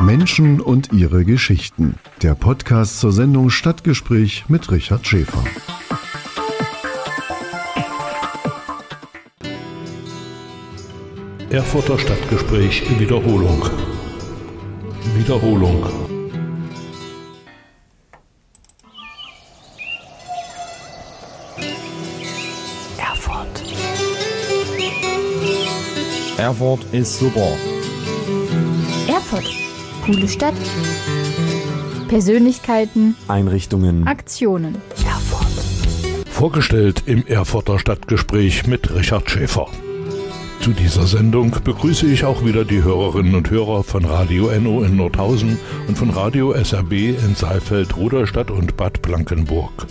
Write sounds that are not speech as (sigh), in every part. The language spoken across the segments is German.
Menschen und ihre Geschichten. Der Podcast zur Sendung Stadtgespräch mit Richard Schäfer. Erfurter Stadtgespräch in Wiederholung. Wiederholung. Erfurt. Erfurt ist super. Erfurt. Coole Stadt. Persönlichkeiten. Einrichtungen. Aktionen. Erfurt. Vorgestellt im Erfurter Stadtgespräch mit Richard Schäfer. Zu dieser Sendung begrüße ich auch wieder die Hörerinnen und Hörer von Radio NO in Nordhausen und von Radio SRB in Saalfeld, Ruderstadt und Bad Blankenburg.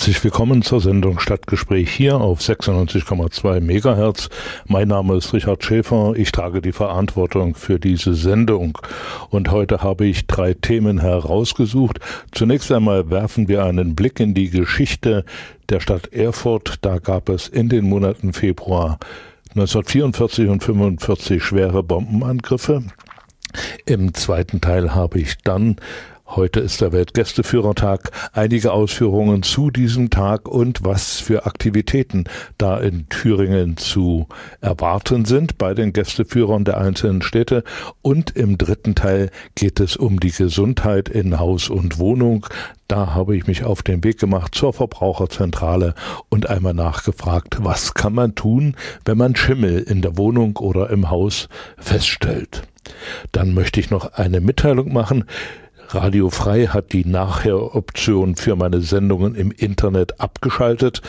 Herzlich willkommen zur Sendung Stadtgespräch hier auf 96,2 Megahertz. Mein Name ist Richard Schäfer. Ich trage die Verantwortung für diese Sendung. Und heute habe ich drei Themen herausgesucht. Zunächst einmal werfen wir einen Blick in die Geschichte der Stadt Erfurt. Da gab es in den Monaten Februar 1944 und 1945 schwere Bombenangriffe. Im zweiten Teil habe ich dann Heute ist der Weltgästeführertag. Einige Ausführungen zu diesem Tag und was für Aktivitäten da in Thüringen zu erwarten sind bei den Gästeführern der einzelnen Städte. Und im dritten Teil geht es um die Gesundheit in Haus und Wohnung. Da habe ich mich auf den Weg gemacht zur Verbraucherzentrale und einmal nachgefragt, was kann man tun, wenn man Schimmel in der Wohnung oder im Haus feststellt. Dann möchte ich noch eine Mitteilung machen. Radio Frei hat die Nachher-Option für meine Sendungen im Internet abgeschaltet.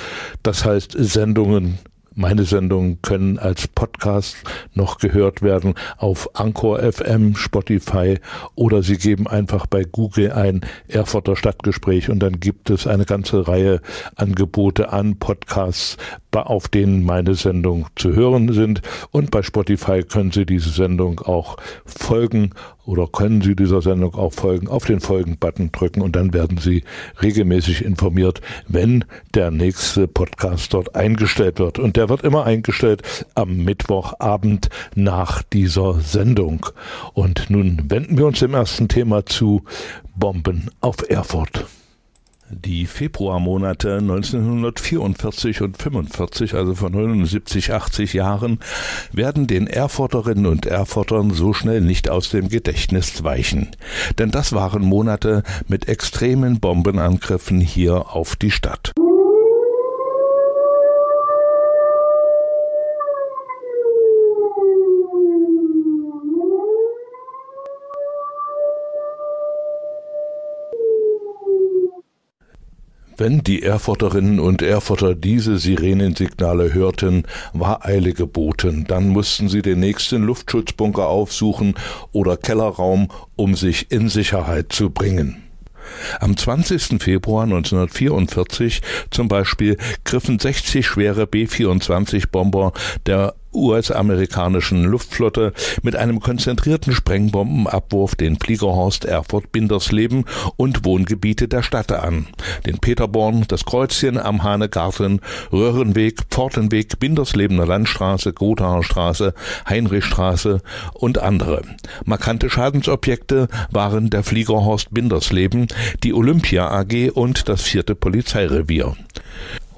Das heißt, Sendungen meine Sendungen können als Podcast noch gehört werden auf Anchor FM, Spotify oder Sie geben einfach bei Google ein Erfurter Stadtgespräch und dann gibt es eine ganze Reihe Angebote an Podcasts, auf denen meine Sendungen zu hören sind. Und bei Spotify können Sie diese Sendung auch folgen oder können Sie dieser Sendung auch folgen, auf den Folgen-Button drücken und dann werden Sie regelmäßig informiert, wenn der nächste Podcast dort eingestellt wird. Und der wird immer eingestellt am Mittwochabend nach dieser Sendung. Und nun wenden wir uns dem ersten Thema zu Bomben auf Erfurt. Die Februarmonate 1944 und 45, also von 79, 80 Jahren, werden den Erfurterinnen und Erfurtern so schnell nicht aus dem Gedächtnis weichen. Denn das waren Monate mit extremen Bombenangriffen hier auf die Stadt. Wenn die Erfurterinnen und Erfurter diese Sirenensignale hörten, war Eile geboten. Dann mussten sie den nächsten Luftschutzbunker aufsuchen oder Kellerraum, um sich in Sicherheit zu bringen. Am 20. Februar 1944 zum Beispiel griffen 60 schwere B-24-Bomber der US-amerikanischen Luftflotte mit einem konzentrierten Sprengbombenabwurf den Fliegerhorst Erfurt-Bindersleben und Wohngebiete der Stadt an. Den Peterborn, das Kreuzchen am Hahnegarten, Röhrenweg, Pfortenweg, Binderslebener Landstraße, Gothaer Straße, Heinrichstraße und andere. Markante Schadensobjekte waren der Fliegerhorst Bindersleben, die Olympia AG und das vierte Polizeirevier.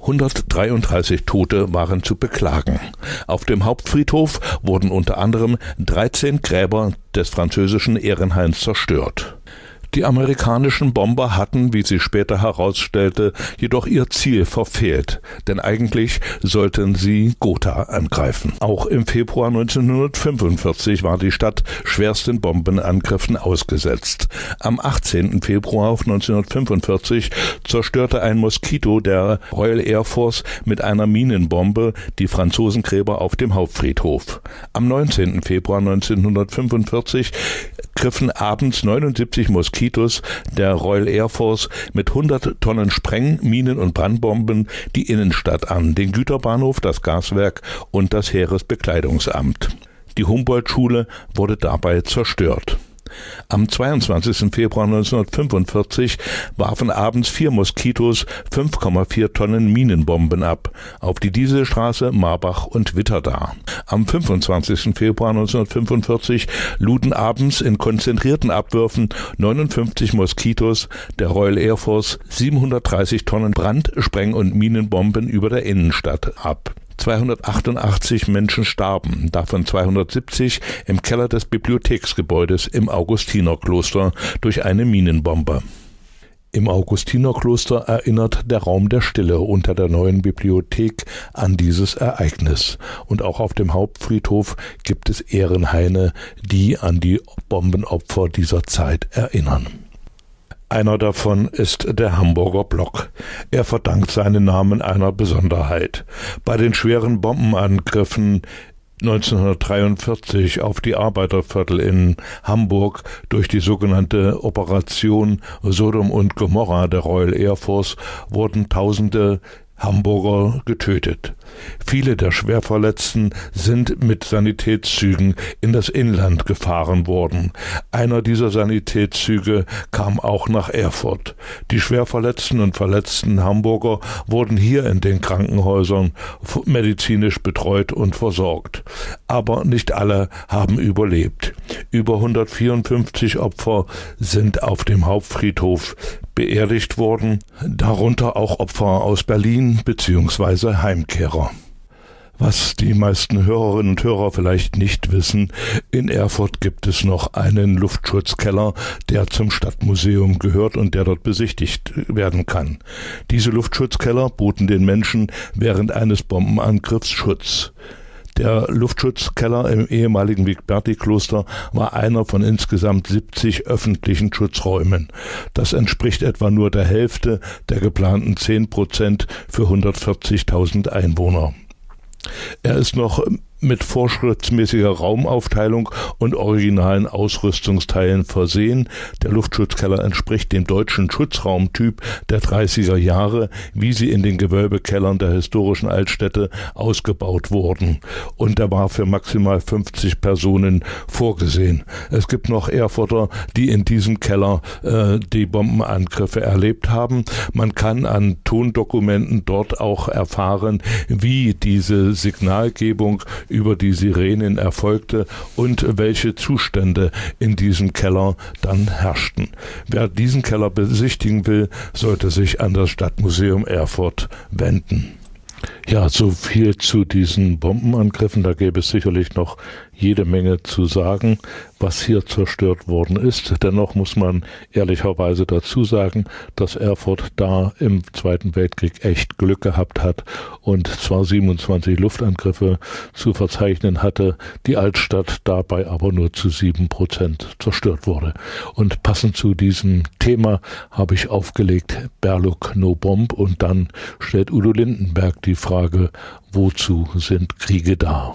133 Tote waren zu beklagen. Auf dem Hauptfriedhof wurden unter anderem 13 Gräber des französischen Ehrenhains zerstört. Die amerikanischen Bomber hatten, wie sich später herausstellte, jedoch ihr Ziel verfehlt, denn eigentlich sollten sie Gotha angreifen. Auch im Februar 1945 war die Stadt schwersten Bombenangriffen ausgesetzt. Am 18. Februar 1945 zerstörte ein Moskito der Royal Air Force mit einer Minenbombe die Franzosengräber auf dem Hauptfriedhof. Am 19. Februar 1945 griffen abends 79 Moskitos der Royal Air Force mit 100 Tonnen Spreng-, Minen- und Brandbomben die Innenstadt an, den Güterbahnhof, das Gaswerk und das Heeresbekleidungsamt. Die Humboldt-Schule wurde dabei zerstört. Am 22. Februar 1945 warfen abends vier Moskitos 5,4 Tonnen Minenbomben ab auf die Dieselstraße, Marbach und Witterdar. Am 25. Februar 1945 luden abends in konzentrierten Abwürfen 59 Moskitos der Royal Air Force 730 Tonnen Brand-, Spreng- und Minenbomben über der Innenstadt ab. 288 Menschen starben, davon 270 im Keller des Bibliotheksgebäudes im Augustinerkloster durch eine Minenbombe. Im Augustinerkloster erinnert der Raum der Stille unter der neuen Bibliothek an dieses Ereignis. Und auch auf dem Hauptfriedhof gibt es Ehrenhaine, die an die Bombenopfer dieser Zeit erinnern. Einer davon ist der Hamburger Block. Er verdankt seinen Namen einer Besonderheit. Bei den schweren Bombenangriffen 1943 auf die Arbeiterviertel in Hamburg durch die sogenannte Operation Sodom und Gomorra der Royal Air Force wurden Tausende Hamburger getötet. Viele der Schwerverletzten sind mit Sanitätszügen in das Inland gefahren worden. Einer dieser Sanitätszüge kam auch nach Erfurt. Die Schwerverletzten und verletzten Hamburger wurden hier in den Krankenhäusern medizinisch betreut und versorgt. Aber nicht alle haben überlebt. Über 154 Opfer sind auf dem Hauptfriedhof beerdigt worden, darunter auch Opfer aus Berlin bzw. Heimkehrer. Was die meisten Hörerinnen und Hörer vielleicht nicht wissen, in Erfurt gibt es noch einen Luftschutzkeller, der zum Stadtmuseum gehört und der dort besichtigt werden kann. Diese Luftschutzkeller boten den Menschen während eines Bombenangriffs Schutz. Der Luftschutzkeller im ehemaligen Wigberti-Kloster war einer von insgesamt 70 öffentlichen Schutzräumen. Das entspricht etwa nur der Hälfte der geplanten 10 Prozent für 140.000 Einwohner. Er ist noch mit vorschriftsmäßiger Raumaufteilung und originalen Ausrüstungsteilen versehen. Der Luftschutzkeller entspricht dem deutschen Schutzraumtyp der 30er Jahre, wie sie in den Gewölbekellern der historischen Altstädte ausgebaut wurden. Und er war für maximal 50 Personen vorgesehen. Es gibt noch Erfurter, die in diesem Keller äh, die Bombenangriffe erlebt haben. Man kann an Tondokumenten dort auch erfahren, wie diese Signalgebung über die Sirenen erfolgte und welche Zustände in diesem Keller dann herrschten. Wer diesen Keller besichtigen will, sollte sich an das Stadtmuseum Erfurt wenden. Ja, so viel zu diesen Bombenangriffen. Da gäbe es sicherlich noch jede Menge zu sagen, was hier zerstört worden ist. Dennoch muss man ehrlicherweise dazu sagen, dass Erfurt da im Zweiten Weltkrieg echt Glück gehabt hat und zwar 27 Luftangriffe zu verzeichnen hatte, die Altstadt dabei aber nur zu sieben Prozent zerstört wurde. Und passend zu diesem Thema habe ich aufgelegt Berluk No Bomb und dann stellt Udo Lindenberg die Frage, wozu sind Kriege da?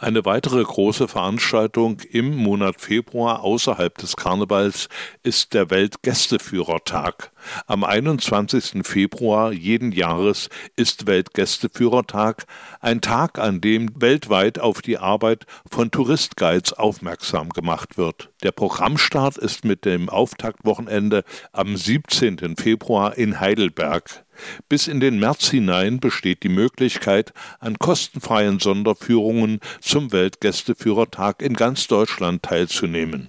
Eine weitere große Veranstaltung im Monat Februar außerhalb des Karnevals ist der Weltgästeführertag. Am 21. Februar jeden Jahres ist Weltgästeführertag, ein Tag, an dem weltweit auf die Arbeit von Touristguides aufmerksam gemacht wird. Der Programmstart ist mit dem Auftaktwochenende am 17. Februar in Heidelberg. Bis in den März hinein besteht die Möglichkeit, an kostenfreien Sonderführungen zum Weltgästeführertag in ganz Deutschland teilzunehmen.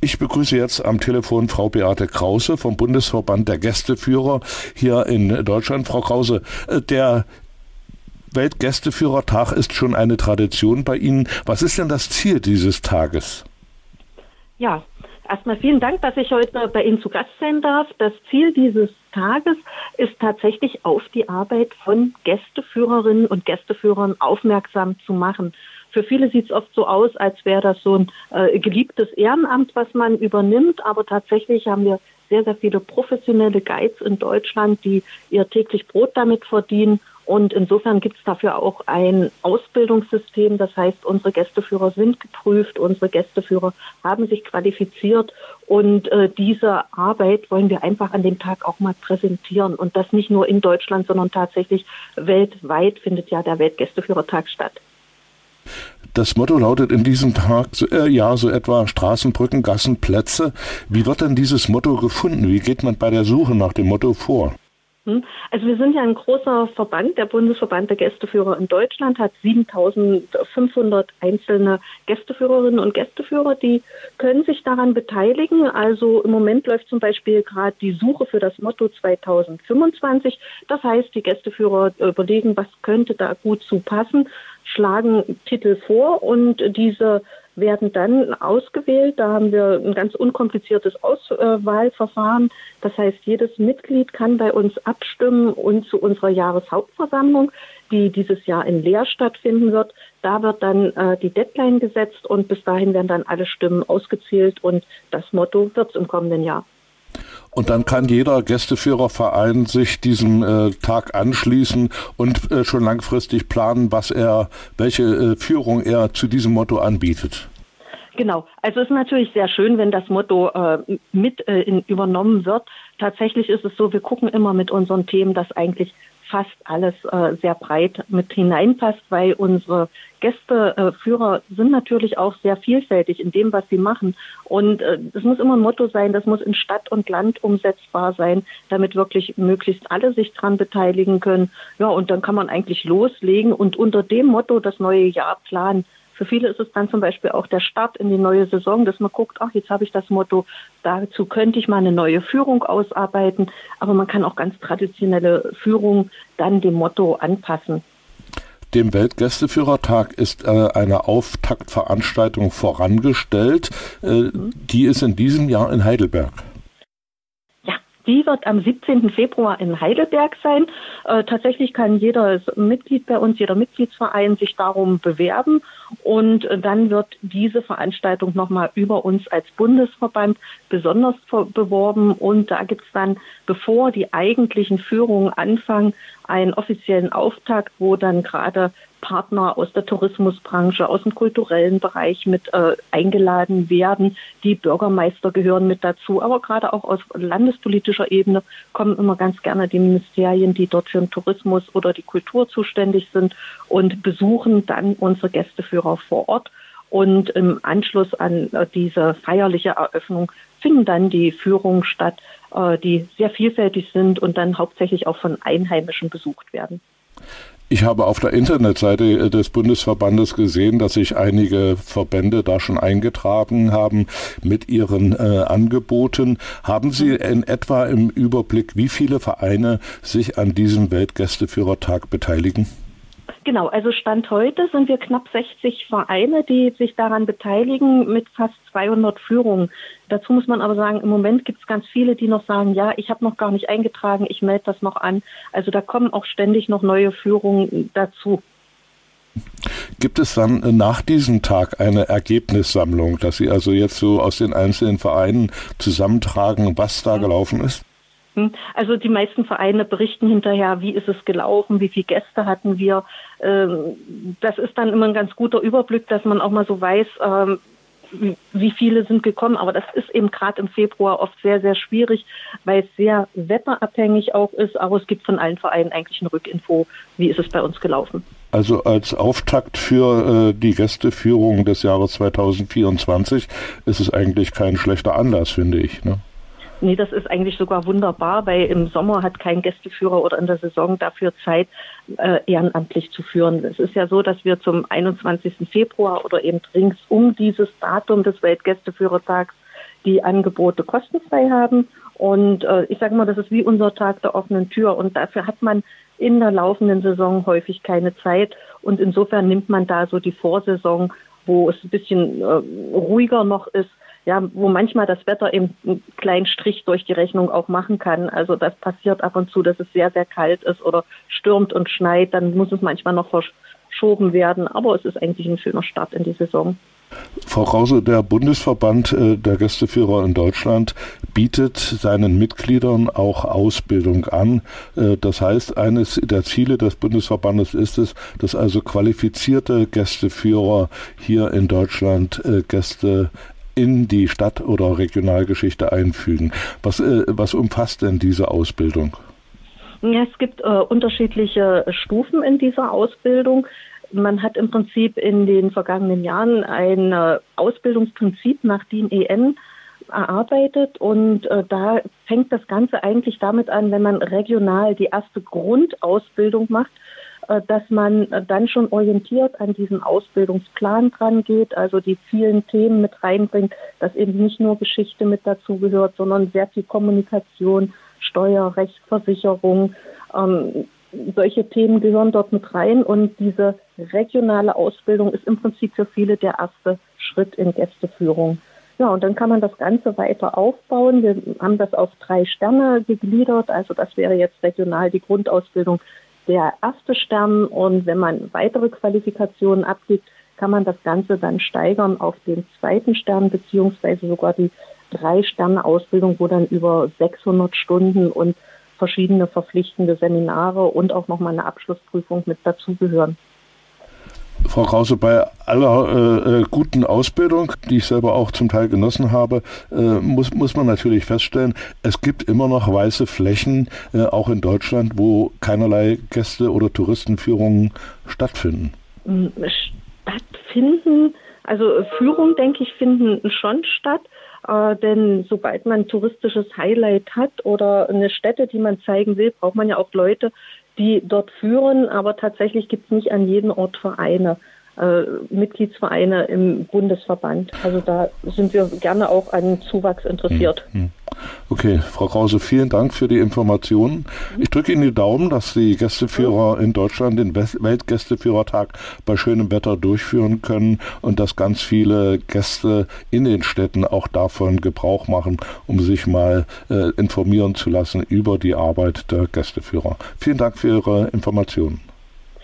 Ich begrüße jetzt am Telefon Frau Beate Krause vom Bundesverband der Gästeführer hier in Deutschland. Frau Krause, äh, der Weltgästeführertag ist schon eine Tradition bei Ihnen. Was ist denn das Ziel dieses Tages? Ja, erstmal vielen Dank, dass ich heute bei Ihnen zu Gast sein darf. Das Ziel dieses Tages ist tatsächlich auf die Arbeit von Gästeführerinnen und Gästeführern aufmerksam zu machen. Für viele sieht es oft so aus, als wäre das so ein äh, geliebtes Ehrenamt, was man übernimmt, aber tatsächlich haben wir sehr, sehr viele professionelle Guides in Deutschland, die ihr täglich Brot damit verdienen. Und insofern gibt es dafür auch ein Ausbildungssystem. Das heißt, unsere Gästeführer sind geprüft, unsere Gästeführer haben sich qualifiziert und äh, diese Arbeit wollen wir einfach an dem Tag auch mal präsentieren. Und das nicht nur in Deutschland, sondern tatsächlich weltweit findet ja der Weltgästeführertag statt. Das Motto lautet in diesem Tag äh, ja so etwa Straßen, Brücken, Gassen, Plätze. Wie wird denn dieses Motto gefunden? Wie geht man bei der Suche nach dem Motto vor? Also wir sind ja ein großer Verband. Der Bundesverband der Gästeführer in Deutschland hat 7500 einzelne Gästeführerinnen und Gästeführer, die können sich daran beteiligen. Also im Moment läuft zum Beispiel gerade die Suche für das Motto 2025. Das heißt, die Gästeführer überlegen, was könnte da gut zu passen, schlagen Titel vor und diese werden dann ausgewählt. Da haben wir ein ganz unkompliziertes Auswahlverfahren. Das heißt, jedes Mitglied kann bei uns abstimmen und zu unserer Jahreshauptversammlung, die dieses Jahr in Leer stattfinden wird, da wird dann äh, die Deadline gesetzt und bis dahin werden dann alle Stimmen ausgezählt und das Motto wird es im kommenden Jahr. Und dann kann jeder Gästeführerverein sich diesem äh, Tag anschließen und äh, schon langfristig planen, was er, welche äh, Führung er zu diesem Motto anbietet. Genau. Also es ist natürlich sehr schön, wenn das Motto äh, mit äh, in, übernommen wird. Tatsächlich ist es so, wir gucken immer mit unseren Themen, dass eigentlich fast alles äh, sehr breit mit hineinpasst, weil unsere Gästeführer äh, sind natürlich auch sehr vielfältig in dem, was sie machen. Und äh, es muss immer ein Motto sein, das muss in Stadt und Land umsetzbar sein, damit wirklich möglichst alle sich dran beteiligen können. Ja, und dann kann man eigentlich loslegen und unter dem Motto das neue Jahr planen. Für viele ist es dann zum Beispiel auch der Start in die neue Saison, dass man guckt, ach, jetzt habe ich das Motto, dazu könnte ich mal eine neue Führung ausarbeiten. Aber man kann auch ganz traditionelle Führung dann dem Motto anpassen. Dem Weltgästeführertag ist äh, eine Auftaktveranstaltung vorangestellt. Äh, mhm. Die ist in diesem Jahr in Heidelberg. Die wird am 17. Februar in Heidelberg sein. Äh, tatsächlich kann jeder Mitglied bei uns, jeder Mitgliedsverein sich darum bewerben und äh, dann wird diese Veranstaltung nochmal über uns als Bundesverband besonders beworben. Und da gibt es dann, bevor die eigentlichen Führungen anfangen, einen offiziellen Auftakt, wo dann gerade Partner aus der Tourismusbranche, aus dem kulturellen Bereich mit äh, eingeladen werden. Die Bürgermeister gehören mit dazu, aber gerade auch aus landespolitischer Ebene kommen immer ganz gerne die Ministerien, die dort für den Tourismus oder die Kultur zuständig sind und besuchen dann unsere Gästeführer vor Ort. Und im Anschluss an äh, diese feierliche Eröffnung finden dann die Führungen statt, äh, die sehr vielfältig sind und dann hauptsächlich auch von Einheimischen besucht werden. Ich habe auf der Internetseite äh, des Bundesverbandes gesehen, dass sich einige Verbände da schon eingetragen haben mit ihren äh, Angeboten. Haben Sie in etwa im Überblick, wie viele Vereine sich an diesem Weltgästeführertag beteiligen? Genau, also Stand heute sind wir knapp 60 Vereine, die sich daran beteiligen mit fast 200 Führungen. Dazu muss man aber sagen, im Moment gibt es ganz viele, die noch sagen, ja, ich habe noch gar nicht eingetragen, ich melde das noch an. Also da kommen auch ständig noch neue Führungen dazu. Gibt es dann nach diesem Tag eine Ergebnissammlung, dass Sie also jetzt so aus den einzelnen Vereinen zusammentragen, was da gelaufen ist? Also die meisten Vereine berichten hinterher, wie ist es gelaufen, wie viele Gäste hatten wir. Ähm, das ist dann immer ein ganz guter Überblick, dass man auch mal so weiß, ähm, wie viele sind gekommen. Aber das ist eben gerade im Februar oft sehr, sehr schwierig, weil es sehr wetterabhängig auch ist. Aber es gibt von allen Vereinen eigentlich eine Rückinfo, wie ist es bei uns gelaufen. Also als Auftakt für äh, die Gästeführung des Jahres 2024 ist es eigentlich kein schlechter Anlass, finde ich. Ne? Nee, das ist eigentlich sogar wunderbar, weil im Sommer hat kein Gästeführer oder in der Saison dafür Zeit, äh, ehrenamtlich zu führen. Es ist ja so, dass wir zum 21. Februar oder eben rings um dieses Datum des Weltgästeführertags die Angebote kostenfrei haben. Und äh, ich sage mal, das ist wie unser Tag der offenen Tür. Und dafür hat man in der laufenden Saison häufig keine Zeit. Und insofern nimmt man da so die Vorsaison, wo es ein bisschen äh, ruhiger noch ist, ja, wo manchmal das Wetter eben einen kleinen Strich durch die Rechnung auch machen kann. Also das passiert ab und zu, dass es sehr, sehr kalt ist oder stürmt und schneit, dann muss es manchmal noch verschoben werden. Aber es ist eigentlich ein schöner Start in die Saison. Frau Krause, der Bundesverband äh, der Gästeführer in Deutschland bietet seinen Mitgliedern auch Ausbildung an. Äh, das heißt, eines der Ziele des Bundesverbandes ist es, dass also qualifizierte Gästeführer hier in Deutschland äh, Gäste in die Stadt- oder Regionalgeschichte einfügen. Was, was umfasst denn diese Ausbildung? Ja, es gibt äh, unterschiedliche Stufen in dieser Ausbildung. Man hat im Prinzip in den vergangenen Jahren ein äh, Ausbildungsprinzip nach DIN EN erarbeitet und äh, da fängt das Ganze eigentlich damit an, wenn man regional die erste Grundausbildung macht, äh, dass man äh, dann schon orientiert an diesen Ausbildungsplan dran geht, also die vielen Themen mit reinbringt, dass eben nicht nur Geschichte mit dazugehört, sondern sehr viel Kommunikation, Steuerrecht, Versicherung, ähm, solche Themen gehören dort mit rein und diese regionale Ausbildung ist im Prinzip für viele der erste Schritt in Gästeführung. Ja, und dann kann man das Ganze weiter aufbauen. Wir haben das auf drei Sterne gegliedert. Also das wäre jetzt regional die Grundausbildung der erste Stern. Und wenn man weitere Qualifikationen abgibt, kann man das Ganze dann steigern auf den zweiten Stern beziehungsweise sogar die drei Sterne Ausbildung, wo dann über 600 Stunden und verschiedene verpflichtende Seminare und auch nochmal eine Abschlussprüfung mit dazugehören. Frau Krause, bei aller äh, äh, guten Ausbildung, die ich selber auch zum Teil genossen habe, äh, muss, muss man natürlich feststellen, es gibt immer noch weiße Flächen, äh, auch in Deutschland, wo keinerlei Gäste- oder Touristenführungen stattfinden. Hm, stattfinden, also Führungen, denke ich, finden schon statt. Äh, denn sobald man ein touristisches Highlight hat oder eine Stätte, die man zeigen will, braucht man ja auch Leute, die dort führen. Aber tatsächlich gibt es nicht an jedem Ort Vereine, äh, Mitgliedsvereine im Bundesverband. Also da sind wir gerne auch an Zuwachs interessiert. Hm, hm. Okay, Frau Krause, vielen Dank für die Informationen. Ich drücke Ihnen die Daumen, dass die Gästeführer in Deutschland den Weltgästeführertag bei schönem Wetter durchführen können und dass ganz viele Gäste in den Städten auch davon Gebrauch machen, um sich mal äh, informieren zu lassen über die Arbeit der Gästeführer. Vielen Dank für Ihre Informationen.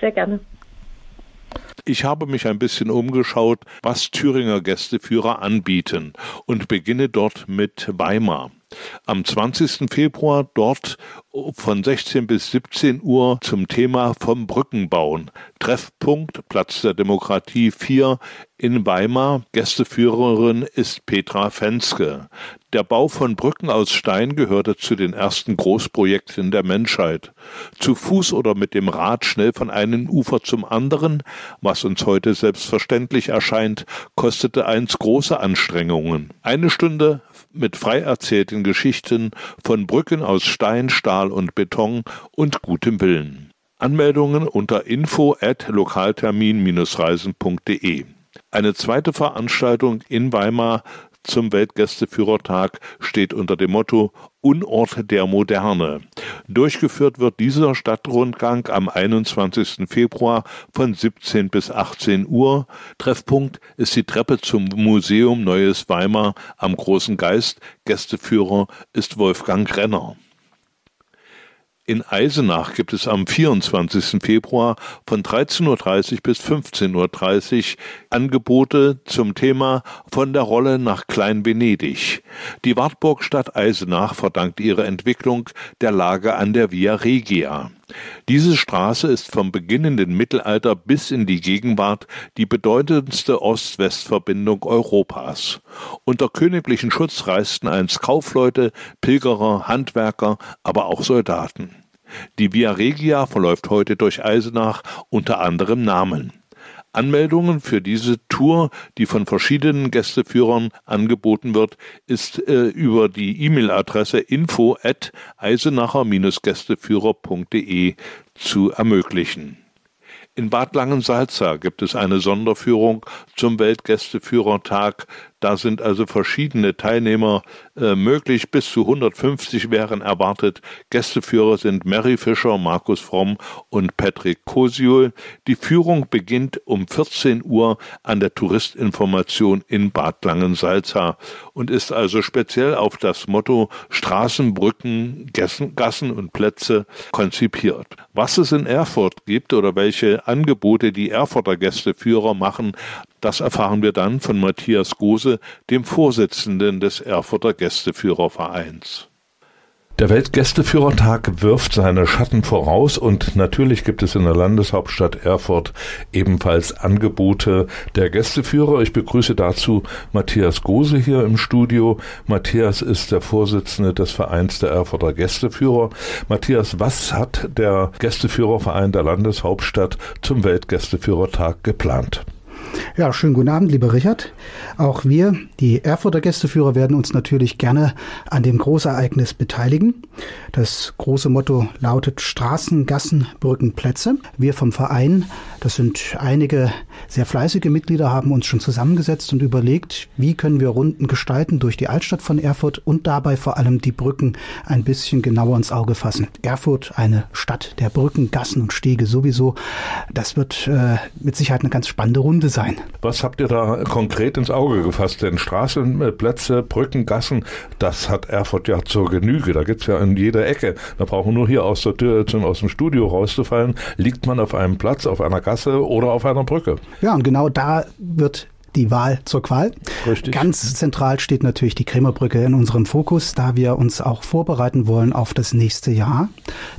Sehr gerne. Ich habe mich ein bisschen umgeschaut, was Thüringer Gästeführer anbieten und beginne dort mit Weimar. Am 20. Februar dort von 16 bis 17 Uhr zum Thema vom Brückenbauen. Treffpunkt Platz der Demokratie 4 in Weimar. Gästeführerin ist Petra Fenske. Der Bau von Brücken aus Stein gehörte zu den ersten Großprojekten der Menschheit. Zu Fuß oder mit dem Rad schnell von einem Ufer zum anderen, was uns heute selbstverständlich erscheint, kostete einst große Anstrengungen. Eine Stunde mit frei erzählten Geschichten von Brücken aus Stein, Stahl und Beton und gutem Willen. Anmeldungen unter info at lokaltermin-reisen.de. Eine zweite Veranstaltung in Weimar zum Weltgästeführertag steht unter dem Motto Unort der Moderne. Durchgeführt wird dieser Stadtrundgang am 21. Februar von 17 bis 18 Uhr. Treffpunkt ist die Treppe zum Museum Neues Weimar am Großen Geist. Gästeführer ist Wolfgang Renner. In Eisenach gibt es am 24. Februar von 13.30 Uhr bis 15.30 Uhr Angebote zum Thema von der Rolle nach Klein-Venedig. Die Wartburgstadt Eisenach verdankt ihre Entwicklung der Lage an der Via Regia. Diese Straße ist vom beginnenden Mittelalter bis in die Gegenwart die bedeutendste Ost-West-Verbindung Europas. Unter königlichen Schutz reisten einst Kaufleute, Pilgerer, Handwerker, aber auch Soldaten. Die Via Regia verläuft heute durch Eisenach unter anderem Namen. Anmeldungen für diese Tour, die von verschiedenen Gästeführern angeboten wird, ist äh, über die E-Mail-Adresse info at eisenacher-gästeführer.de zu ermöglichen. In Bad Langensalza gibt es eine Sonderführung zum Weltgästeführertag da sind also verschiedene Teilnehmer äh, möglich. Bis zu 150 wären erwartet. Gästeführer sind Mary Fischer, Markus Fromm und Patrick Kosiul. Die Führung beginnt um 14 Uhr an der Touristinformation in Bad Langensalza und ist also speziell auf das Motto Straßen, Brücken, Gassen, Gassen und Plätze konzipiert. Was es in Erfurt gibt oder welche Angebote die Erfurter Gästeführer machen, Das erfahren wir dann von Matthias Gose, dem Vorsitzenden des Erfurter Gästeführervereins. Der Weltgästeführertag wirft seine Schatten voraus und natürlich gibt es in der Landeshauptstadt Erfurt ebenfalls Angebote der Gästeführer. Ich begrüße dazu Matthias Gose hier im Studio. Matthias ist der Vorsitzende des Vereins der Erfurter Gästeführer. Matthias, was hat der Gästeführerverein der Landeshauptstadt zum Weltgästeführertag geplant? Ja, schönen guten Abend, lieber Richard. Auch wir, die Erfurter Gästeführer, werden uns natürlich gerne an dem Großereignis beteiligen. Das große Motto lautet Straßen, Gassen, Brücken, Plätze. Wir vom Verein, das sind einige sehr fleißige Mitglieder, haben uns schon zusammengesetzt und überlegt, wie können wir Runden gestalten durch die Altstadt von Erfurt und dabei vor allem die Brücken ein bisschen genauer ins Auge fassen. Erfurt, eine Stadt der Brücken, Gassen und Stege sowieso. Das wird äh, mit Sicherheit eine ganz spannende Runde sein sein. Was habt ihr da konkret ins Auge gefasst? Denn Straßen, äh, Plätze, Brücken, Gassen, das hat Erfurt ja zur Genüge. Da gibt's ja in jeder Ecke. Da brauchen wir nur hier aus der Tür, aus dem Studio rauszufallen, liegt man auf einem Platz, auf einer Gasse oder auf einer Brücke. Ja, und genau da wird die Wahl zur Qual. Richtig. Ganz zentral steht natürlich die Krämerbrücke in unserem Fokus, da wir uns auch vorbereiten wollen auf das nächste Jahr.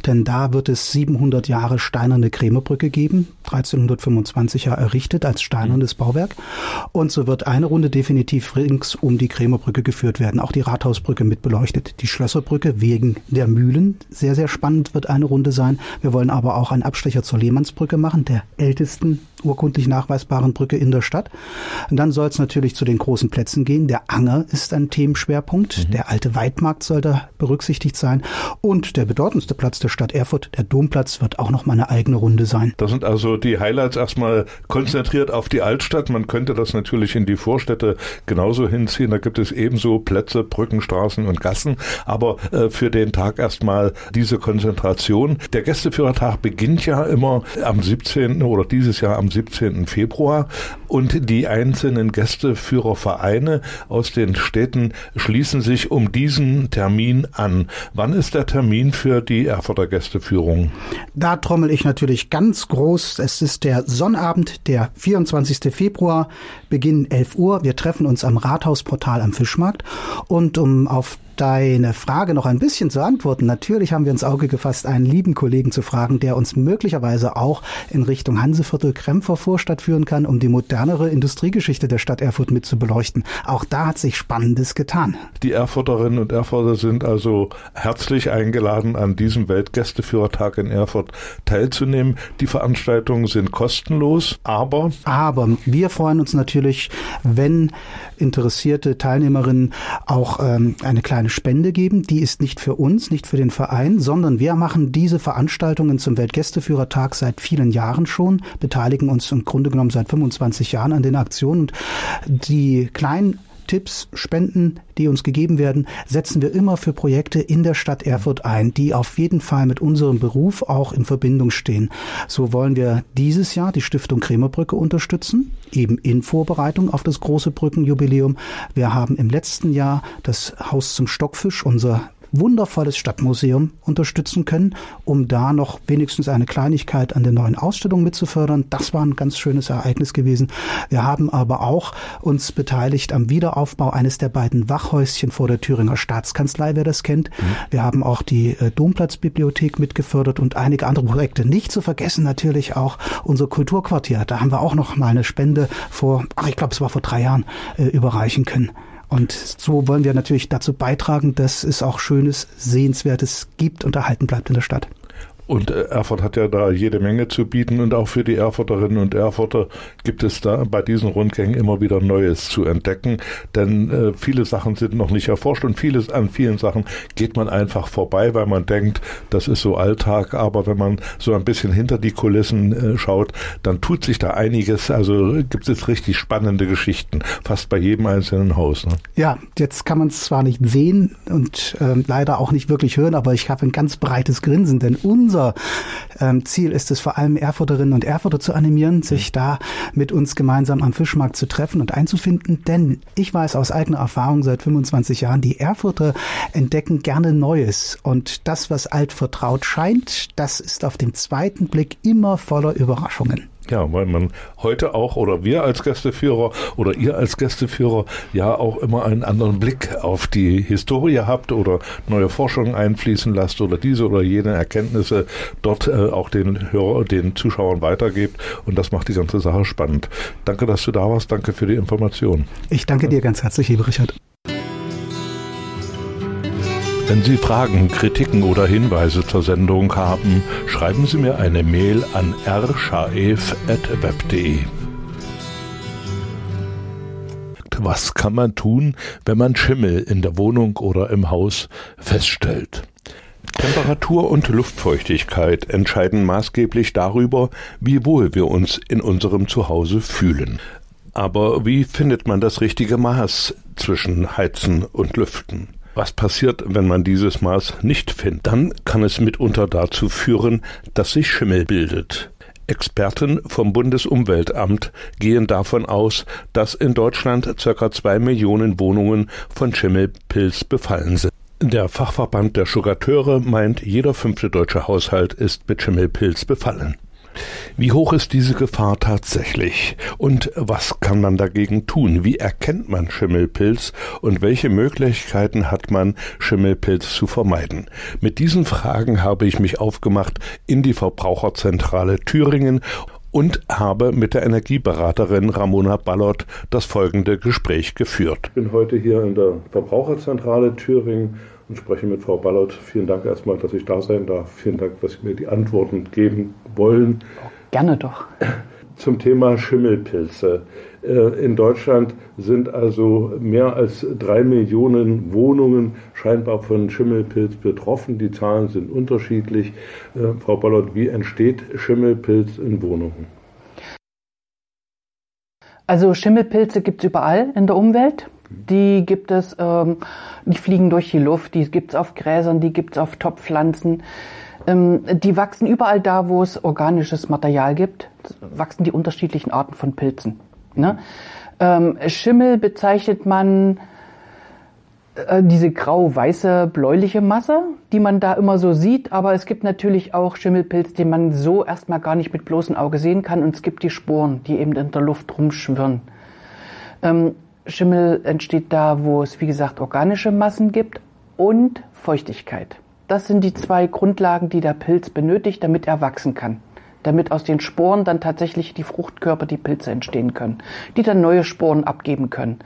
Denn da wird es 700 Jahre steinerne Krämerbrücke geben, 1325 Jahre errichtet als steinernes Bauwerk. Und so wird eine Runde definitiv rings um die Krämerbrücke geführt werden, auch die Rathausbrücke mit beleuchtet. Die Schlösserbrücke wegen der Mühlen, sehr, sehr spannend wird eine Runde sein. Wir wollen aber auch einen Abstecher zur Lehmannsbrücke machen, der ältesten urkundlich nachweisbaren Brücke in der Stadt. Und dann soll es natürlich zu den großen Plätzen gehen. Der Anger ist ein Themenschwerpunkt. Mhm. Der alte Weidmarkt soll da berücksichtigt sein. Und der bedeutendste Platz der Stadt Erfurt, der Domplatz, wird auch noch mal eine eigene Runde sein. Das sind also die Highlights erstmal konzentriert auf die Altstadt. Man könnte das natürlich in die Vorstädte genauso hinziehen. Da gibt es ebenso Plätze, Brücken, Straßen und Gassen. Aber äh, für den Tag erstmal diese Konzentration. Der Gästeführertag beginnt ja immer am 17. oder dieses Jahr am 17. Februar und die einzelnen Gästeführervereine aus den Städten schließen sich um diesen Termin an. Wann ist der Termin für die Erfurter Gästeführung? Da trommel ich natürlich ganz groß. Es ist der Sonnabend, der 24. Februar, Beginn 11 Uhr. Wir treffen uns am Rathausportal am Fischmarkt und um auf deine Frage noch ein bisschen zu antworten. Natürlich haben wir ins Auge gefasst, einen lieben Kollegen zu fragen, der uns möglicherweise auch in Richtung Hanseviertel Krempfer Vorstadt führen kann, um die modernere Industriegeschichte der Stadt Erfurt mit zu beleuchten. Auch da hat sich Spannendes getan. Die Erfurterinnen und Erfurter sind also herzlich eingeladen, an diesem Weltgästeführertag in Erfurt teilzunehmen. Die Veranstaltungen sind kostenlos, aber... Aber wir freuen uns natürlich, wenn interessierte Teilnehmerinnen auch ähm, eine kleine eine Spende geben. Die ist nicht für uns, nicht für den Verein, sondern wir machen diese Veranstaltungen zum Weltgästeführertag seit vielen Jahren schon, beteiligen uns im Grunde genommen seit 25 Jahren an den Aktionen. Und die kleinen Tipps, Spenden, die uns gegeben werden, setzen wir immer für Projekte in der Stadt Erfurt ein, die auf jeden Fall mit unserem Beruf auch in Verbindung stehen. So wollen wir dieses Jahr die Stiftung Krämerbrücke unterstützen, eben in Vorbereitung auf das große Brückenjubiläum. Wir haben im letzten Jahr das Haus zum Stockfisch, unser wundervolles Stadtmuseum unterstützen können, um da noch wenigstens eine Kleinigkeit an der neuen Ausstellung mitzufördern. Das war ein ganz schönes Ereignis gewesen. Wir haben aber auch uns beteiligt am Wiederaufbau eines der beiden Wachhäuschen vor der Thüringer Staatskanzlei, wer das kennt. Mhm. Wir haben auch die äh, Domplatzbibliothek mitgefördert und einige andere Projekte. Nicht zu vergessen natürlich auch unser Kulturquartier. Da haben wir auch noch mal eine Spende vor, ach, ich glaube, es war vor drei Jahren, äh, überreichen können. Und so wollen wir natürlich dazu beitragen, dass es auch Schönes, Sehenswertes gibt und erhalten bleibt in der Stadt. Und äh, Erfurt hat ja da jede Menge zu bieten und auch für die Erfurterinnen und Erfurter gibt es da bei diesen Rundgängen immer wieder Neues zu entdecken, denn äh, viele Sachen sind noch nicht erforscht und vieles an vielen Sachen geht man einfach vorbei, weil man denkt, das ist so Alltag, aber wenn man so ein bisschen hinter die Kulissen äh, schaut, dann tut sich da einiges, also gibt es richtig spannende Geschichten, fast bei jedem einzelnen Haus. Ne? Ja, jetzt kann man es zwar nicht sehen und äh, leider auch nicht wirklich hören, aber ich habe ein ganz breites Grinsen, denn unser unser ähm, Ziel ist es vor allem Erfurterinnen und Erfurter zu animieren, sich da mit uns gemeinsam am Fischmarkt zu treffen und einzufinden. Denn ich weiß aus eigener Erfahrung seit 25 Jahren, die Erfurter entdecken gerne Neues. Und das, was alt vertraut scheint, das ist auf den zweiten Blick immer voller Überraschungen. Ja, weil man heute auch oder wir als Gästeführer oder ihr als Gästeführer ja auch immer einen anderen Blick auf die Historie habt oder neue Forschungen einfließen lasst oder diese oder jene Erkenntnisse dort äh, auch den Hörer, den Zuschauern weitergebt und das macht die ganze Sache spannend. Danke, dass du da warst. Danke für die Information. Ich danke dir ganz herzlich, lieber Richard. Wenn Sie Fragen, Kritiken oder Hinweise zur Sendung haben, schreiben Sie mir eine Mail an rschaef.web.de. Was kann man tun, wenn man Schimmel in der Wohnung oder im Haus feststellt? Temperatur und Luftfeuchtigkeit entscheiden maßgeblich darüber, wie wohl wir uns in unserem Zuhause fühlen. Aber wie findet man das richtige Maß zwischen Heizen und Lüften? Was passiert, wenn man dieses Maß nicht findet? Dann kann es mitunter dazu führen, dass sich Schimmel bildet. Experten vom Bundesumweltamt gehen davon aus, dass in Deutschland ca. zwei Millionen Wohnungen von Schimmelpilz befallen sind. Der Fachverband der Sugateure meint, jeder fünfte deutsche Haushalt ist mit Schimmelpilz befallen. Wie hoch ist diese Gefahr tatsächlich? Und was kann man dagegen tun? Wie erkennt man Schimmelpilz? Und welche Möglichkeiten hat man, Schimmelpilz zu vermeiden? Mit diesen Fragen habe ich mich aufgemacht in die Verbraucherzentrale Thüringen und habe mit der Energieberaterin Ramona Ballot das folgende Gespräch geführt. Ich bin heute hier in der Verbraucherzentrale Thüringen und spreche mit Frau Ballot. Vielen Dank erstmal, dass ich da sein darf. Vielen Dank, dass Sie mir die Antworten geben wollen. Gerne doch. Zum Thema Schimmelpilze. Äh, in Deutschland sind also mehr als drei Millionen Wohnungen scheinbar von Schimmelpilz betroffen. Die Zahlen sind unterschiedlich. Äh, Frau Ballot, wie entsteht Schimmelpilz in Wohnungen? Also Schimmelpilze gibt es überall in der Umwelt. Die gibt es, ähm, die fliegen durch die Luft, die gibt es auf Gräsern, die gibt es auf Topfpflanzen. Ähm, die wachsen überall da, wo es organisches Material gibt, wachsen die unterschiedlichen Arten von Pilzen. Ne? Ähm, Schimmel bezeichnet man äh, diese grau-weiße, bläuliche Masse, die man da immer so sieht, aber es gibt natürlich auch Schimmelpilz, den man so erstmal gar nicht mit bloßem Auge sehen kann und es gibt die Sporen, die eben in der Luft rumschwirren. Ähm, Schimmel entsteht da, wo es, wie gesagt, organische Massen gibt und Feuchtigkeit. Das sind die zwei Grundlagen, die der Pilz benötigt, damit er wachsen kann. Damit aus den Sporen dann tatsächlich die Fruchtkörper, die Pilze entstehen können, die dann neue Sporen abgeben können.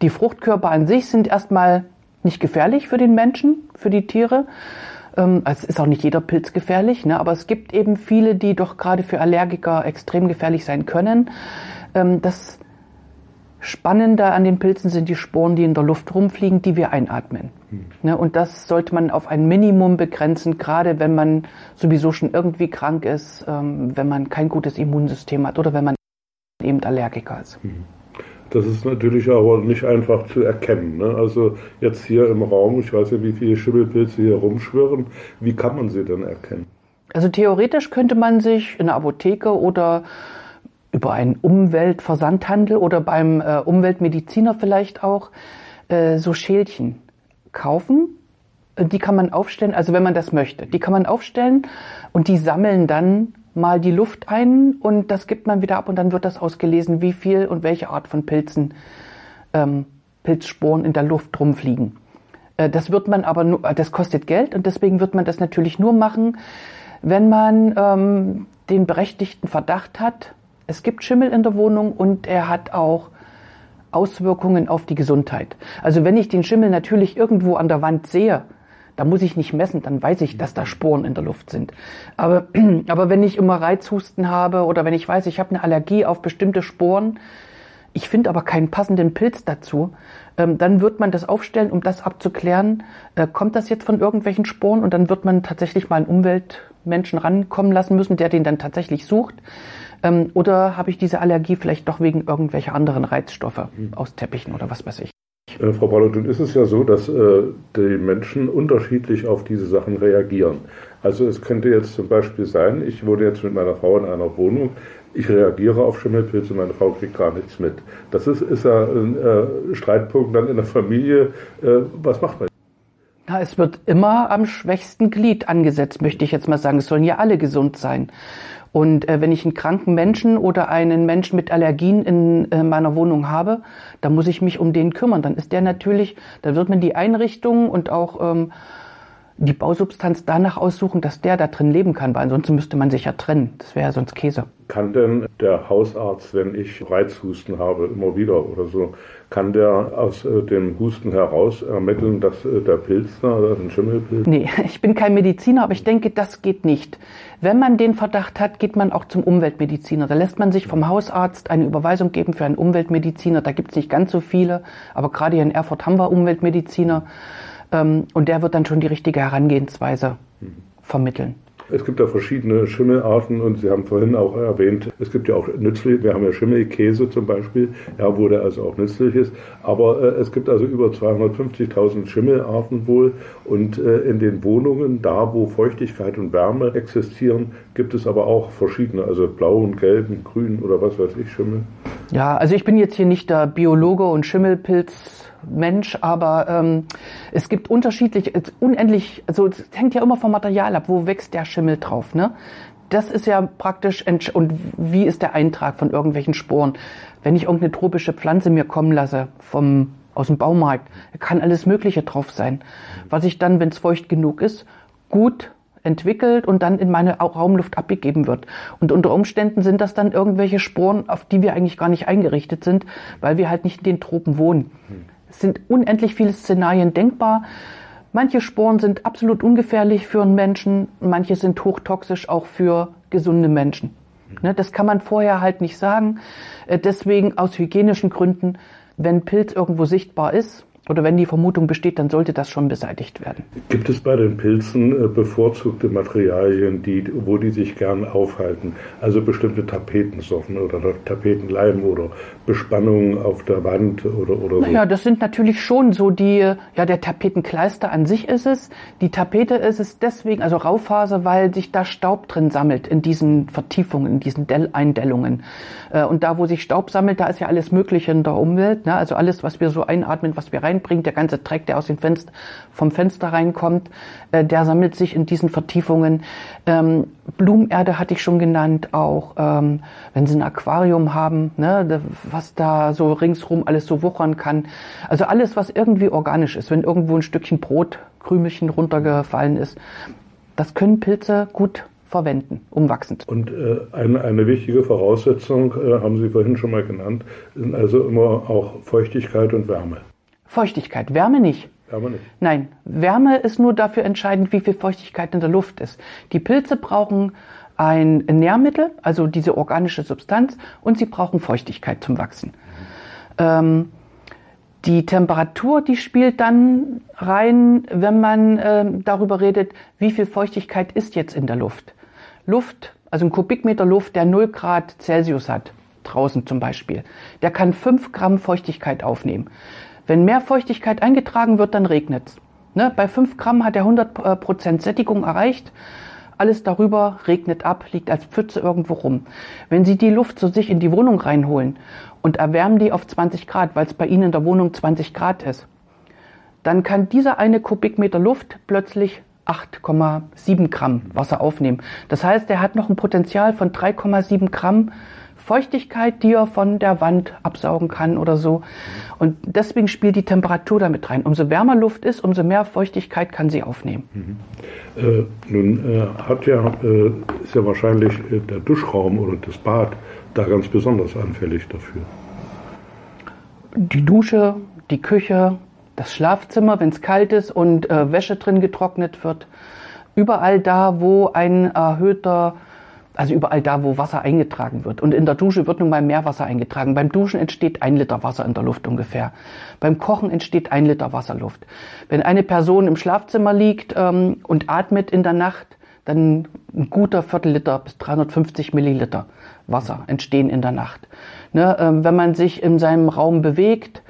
Die Fruchtkörper an sich sind erstmal nicht gefährlich für den Menschen, für die Tiere. Ähm, es ist auch nicht jeder Pilz gefährlich, ne? aber es gibt eben viele, die doch gerade für Allergiker extrem gefährlich sein können. Ähm, das Spannender an den Pilzen sind die Sporen, die in der Luft rumfliegen, die wir einatmen. Hm. Und das sollte man auf ein Minimum begrenzen, gerade wenn man sowieso schon irgendwie krank ist, ähm, wenn man kein gutes Immunsystem hat oder wenn man eben Allergiker ist. Hm. Das ist natürlich aber nicht einfach zu erkennen. Ne? Also jetzt hier im Raum, ich weiß ja, wie viele Schimmelpilze hier rumschwirren. Wie kann man sie denn erkennen? Also theoretisch könnte man sich in der Apotheke oder über einen Umweltversandhandel oder beim äh, Umweltmediziner vielleicht auch äh, so Schälchen kaufen. Die kann man aufstellen, also wenn man das möchte, die kann man aufstellen und die sammeln dann mal die Luft ein und das gibt man wieder ab und dann wird das ausgelesen, wie viel und welche Art von Pilzen, ähm, Pilzsporen in der Luft rumfliegen. Äh, das wird man aber nur, das kostet Geld und deswegen wird man das natürlich nur machen, wenn man ähm, den berechtigten Verdacht hat, es gibt Schimmel in der Wohnung und er hat auch Auswirkungen auf die Gesundheit. Also wenn ich den Schimmel natürlich irgendwo an der Wand sehe, da muss ich nicht messen, dann weiß ich, dass da Sporen in der Luft sind. Aber, (clears throat) aber wenn ich immer Reizhusten habe oder wenn ich weiß, ich habe eine Allergie auf bestimmte Sporen, ich finde aber keinen passenden Pilz dazu, ähm, dann wird man das aufstellen, um das abzuklären, äh, kommt das jetzt von irgendwelchen Sporen und dann wird man tatsächlich mal einen Umweltmenschen rankommen lassen müssen, der den dann tatsächlich sucht. Ähm, oder habe ich diese Allergie vielleicht doch wegen irgendwelcher anderen Reizstoffe aus Teppichen oder was weiß ich? Äh, Frau Palutin, ist es ja so, dass äh, die Menschen unterschiedlich auf diese Sachen reagieren. Also es könnte jetzt zum Beispiel sein, ich wohne jetzt mit meiner Frau in einer Wohnung, ich reagiere auf Schimmelpilze, meine Frau kriegt gar nichts mit. Das ist, ist ja ein äh, Streitpunkt dann in der Familie. Äh, was macht man? Ja, es wird immer am schwächsten Glied angesetzt, möchte ich jetzt mal sagen. Es sollen ja alle gesund sein. Und äh, wenn ich einen kranken Menschen oder einen Menschen mit Allergien in äh, meiner Wohnung habe, dann muss ich mich um den kümmern. Dann ist der natürlich, dann wird man die Einrichtung und auch ähm, die Bausubstanz danach aussuchen, dass der da drin leben kann, weil ansonsten müsste man sich ja trennen. Das wäre ja sonst Käse. Kann denn der Hausarzt, wenn ich Reizhusten habe, immer wieder oder so, kann der aus äh, dem Husten heraus ermitteln, dass äh, der Pilz da oder ein Schimmelpilz? Nee, (laughs) ich bin kein Mediziner, aber ich denke, das geht nicht. Wenn man den Verdacht hat, geht man auch zum Umweltmediziner. Da lässt man sich vom Hausarzt eine Überweisung geben für einen Umweltmediziner. Da gibt es nicht ganz so viele, aber gerade hier in Erfurt haben wir Umweltmediziner. Ähm, und der wird dann schon die richtige Herangehensweise vermitteln. Es gibt da verschiedene Schimmelarten und Sie haben vorhin auch erwähnt, es gibt ja auch nützliche, wir haben ja Schimmelkäse zum Beispiel, ja, wo der also auch nützlich ist, aber äh, es gibt also über 250.000 Schimmelarten wohl und äh, in den Wohnungen, da wo Feuchtigkeit und Wärme existieren, gibt es aber auch verschiedene, also blauen, gelben, grünen oder was weiß ich, Schimmel. Ja, also ich bin jetzt hier nicht der Biologe und Schimmelpilz Mensch, aber ähm, es gibt unterschiedlich, unendlich, also es hängt ja immer vom Material ab, wo wächst der Schimmel drauf, ne? Das ist ja praktisch, und wie ist der Eintrag von irgendwelchen Sporen? Wenn ich irgendeine tropische Pflanze mir kommen lasse vom, aus dem Baumarkt, kann alles Mögliche drauf sein. Was ich dann, wenn es feucht genug ist, gut entwickelt und dann in meine Raumluft abgegeben wird. Und unter Umständen sind das dann irgendwelche Sporen, auf die wir eigentlich gar nicht eingerichtet sind, weil wir halt nicht in den Tropen wohnen. Es sind unendlich viele Szenarien denkbar. Manche Sporen sind absolut ungefährlich für einen Menschen, manche sind hochtoxisch auch für gesunde Menschen. Ne, das kann man vorher halt nicht sagen. Äh, deswegen aus hygienischen Gründen, wenn Pilz irgendwo sichtbar ist, oder wenn die Vermutung besteht, dann sollte das schon beseitigt werden. Gibt es bei den Pilzen äh, bevorzugte Materialien, die, wo die sich gern aufhalten? Also bestimmte Tapetensorten oder Tapetenleim oder Bespannungen auf der Wand oder, oder so? Naja, das sind natürlich schon so die, ja, der Tapetenkleister an sich ist es. Die Tapete ist es deswegen, also Raufaser, weil sich da Staub drin sammelt in diesen Vertiefungen, in diesen Dell Eindellungen. Äh, und da, wo sich Staub sammelt, da ist ja alles Mögliche in der Umwelt. Ne? Also alles, was wir so einatmen, was wir reinbringen, der ganze Dreck, der aus dem Fenster, vom Fenster reinkommt, äh, der sammelt sich in diesen Vertiefungen. Ähm, Blumenerde hatte ich schon genannt, auch ähm, wenn Sie ein Aquarium haben, ne, was da so ringsrum alles so wuchern kann. Also alles, was irgendwie organisch ist, wenn irgendwo ein Stückchen Brot, Krümelchen runtergefallen ist, das können Pilze gut verwenden, um wachsen zu Und äh, eine, eine wichtige Voraussetzung, äh, haben Sie vorhin schon mal genannt, sind also immer auch Feuchtigkeit und Wärme. Feuchtigkeit, Wärme nicht. Wärme nicht. Nein, Wärme ist nur dafür entscheidend, wie viel Feuchtigkeit in der Luft ist. Die Pilze brauchen ein Nährmittel, also diese organische Substanz, und sie brauchen Feuchtigkeit zum Wachsen. Mhm. Ähm, die Temperatur, die spielt dann rein, wenn man äh, darüber redet, wie viel Feuchtigkeit ist jetzt in der Luft. Luft, also ein Kubikmeter Luft, der 0 Grad Celsius hat, draußen zum Beispiel, der kann 5 Gramm Feuchtigkeit aufnehmen. Wenn mehr Feuchtigkeit eingetragen wird, dann regnet's. Ne? Bei 5 Gramm hat er 100 äh, Prozent Sättigung erreicht. Alles darüber regnet ab, liegt als Pfütze irgendwo rum. Wenn Sie die Luft zu sich in die Wohnung reinholen und erwärmen die auf 20 Grad, weil es bei Ihnen in der Wohnung 20 Grad ist, dann kann dieser eine Kubikmeter Luft plötzlich 8,7 Gramm Wasser aufnehmen. Das heißt, er hat noch ein Potenzial von 3,7 Gramm Feuchtigkeit, die er von der Wand absaugen kann oder so. Und deswegen spielt die Temperatur damit rein. Umso wärmer Luft ist, umso mehr Feuchtigkeit kann sie aufnehmen. Mhm. Äh, nun äh, hat ja, äh, ist ja wahrscheinlich äh, der Duschraum oder das Bad da ganz besonders anfällig dafür. Die Dusche, die Küche, das Schlafzimmer, wenn es kalt ist und äh, Wäsche drin getrocknet wird. Überall da, wo ein erhöhter also überall da, wo Wasser eingetragen wird. Und in der Dusche wird nun mal mehr Wasser eingetragen. Beim Duschen entsteht ein Liter Wasser in der Luft ungefähr. Beim Kochen entsteht ein Liter Wasserluft. Wenn eine Person im Schlafzimmer liegt ähm, und atmet in der Nacht, dann ein guter Viertelliter bis 350 Milliliter Wasser entstehen in der Nacht. Ne, ähm, wenn man sich in seinem Raum bewegt,